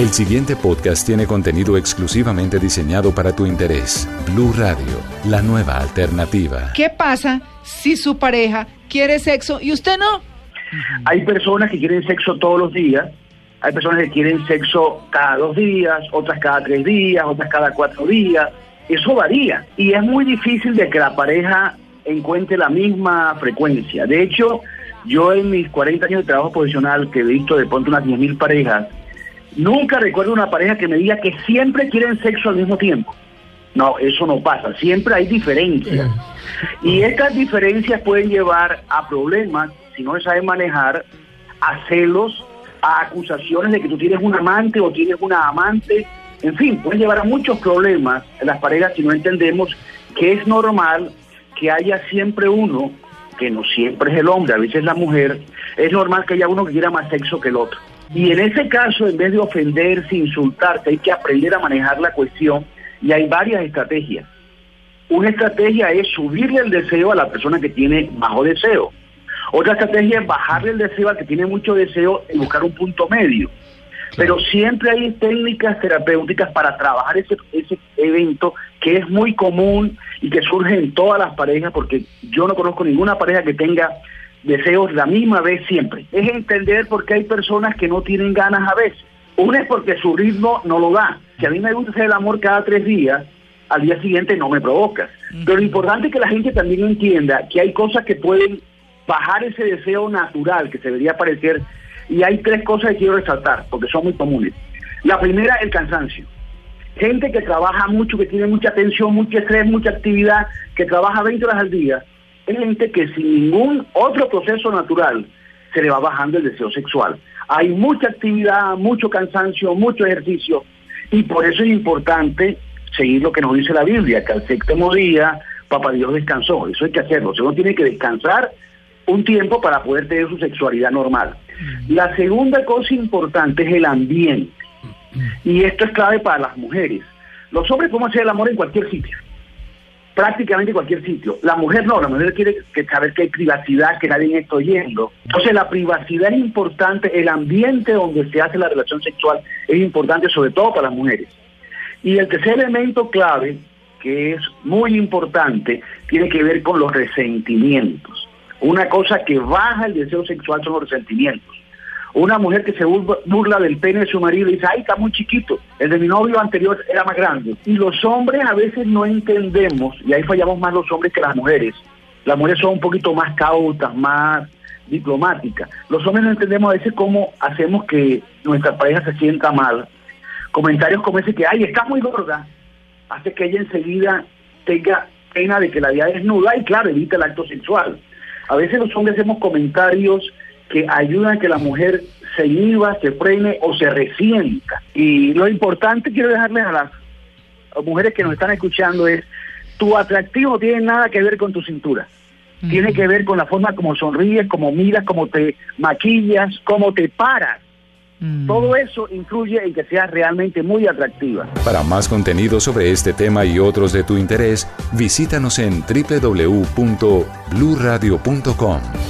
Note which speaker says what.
Speaker 1: El siguiente podcast tiene contenido exclusivamente diseñado para tu interés. Blue Radio, la nueva alternativa.
Speaker 2: ¿Qué pasa si su pareja quiere sexo y usted no?
Speaker 3: Hay personas que quieren sexo todos los días, hay personas que quieren sexo cada dos días, otras cada tres días, otras cada cuatro días. Eso varía y es muy difícil de que la pareja encuentre la misma frecuencia. De hecho, yo en mis 40 años de trabajo profesional, que he visto de pronto unas 10.000 parejas, Nunca recuerdo una pareja que me diga que siempre quieren sexo al mismo tiempo. No, eso no pasa. Siempre hay diferencias. Y estas diferencias pueden llevar a problemas, si no se sabe manejar, a celos, a acusaciones de que tú tienes un amante o tienes una amante. En fin, pueden llevar a muchos problemas en las parejas si no entendemos que es normal que haya siempre uno, que no siempre es el hombre, a veces la mujer, es normal que haya uno que quiera más sexo que el otro. Y en ese caso, en vez de ofenderse, insultarse, hay que aprender a manejar la cuestión y hay varias estrategias. Una estrategia es subirle el deseo a la persona que tiene bajo deseo. Otra estrategia es bajarle el deseo al que tiene mucho deseo y buscar un punto medio. Pero siempre hay técnicas terapéuticas para trabajar ese, ese evento que es muy común y que surge en todas las parejas, porque yo no conozco ninguna pareja que tenga deseos la misma vez siempre. Es entender por qué hay personas que no tienen ganas a veces. Una es porque su ritmo no lo da. Si a mí me gusta hacer el amor cada tres días, al día siguiente no me provocas. Pero lo importante es que la gente también entienda que hay cosas que pueden bajar ese deseo natural que se debería parecer. Y hay tres cosas que quiero resaltar, porque son muy comunes. La primera, el cansancio. Gente que trabaja mucho, que tiene mucha tensión, mucho estrés, mucha actividad, que trabaja 20 horas al día, gente que sin ningún otro proceso natural se le va bajando el deseo sexual. Hay mucha actividad, mucho cansancio, mucho ejercicio y por eso es importante seguir lo que nos dice la Biblia, que al séptimo día Papá Dios descansó. Eso hay que hacerlo. uno tiene que descansar un tiempo para poder tener su sexualidad normal. La segunda cosa importante es el ambiente. Y esto es clave para las mujeres. Los hombres podemos hacer el amor en cualquier sitio prácticamente cualquier sitio. La mujer no, la mujer quiere que saber que hay privacidad, que nadie está oyendo. Entonces la privacidad es importante, el ambiente donde se hace la relación sexual es importante sobre todo para las mujeres. Y el tercer elemento clave, que es muy importante, tiene que ver con los resentimientos. Una cosa que baja el deseo sexual son los resentimientos. Una mujer que se burla del pene de su marido y dice, ay, está muy chiquito, el de mi novio anterior era más grande. Y los hombres a veces no entendemos, y ahí fallamos más los hombres que las mujeres. Las mujeres son un poquito más cautas, más diplomáticas. Los hombres no entendemos a veces cómo hacemos que nuestra pareja se sienta mal. Comentarios como ese que, ay, está muy gorda, hace que ella enseguida tenga pena de que la vida desnuda y claro, evita el acto sexual. A veces los hombres hacemos comentarios que ayudan a que la mujer se inhiba, se frene o se resienta. Y lo importante quiero dejarles a las mujeres que nos están escuchando es, tu atractivo no tiene nada que ver con tu cintura. Tiene que ver con la forma como sonríes, como miras, como te maquillas, cómo te paras. Mm. Todo eso influye en que seas realmente muy atractiva.
Speaker 1: Para más contenido sobre este tema y otros de tu interés, visítanos en www.bluradio.com.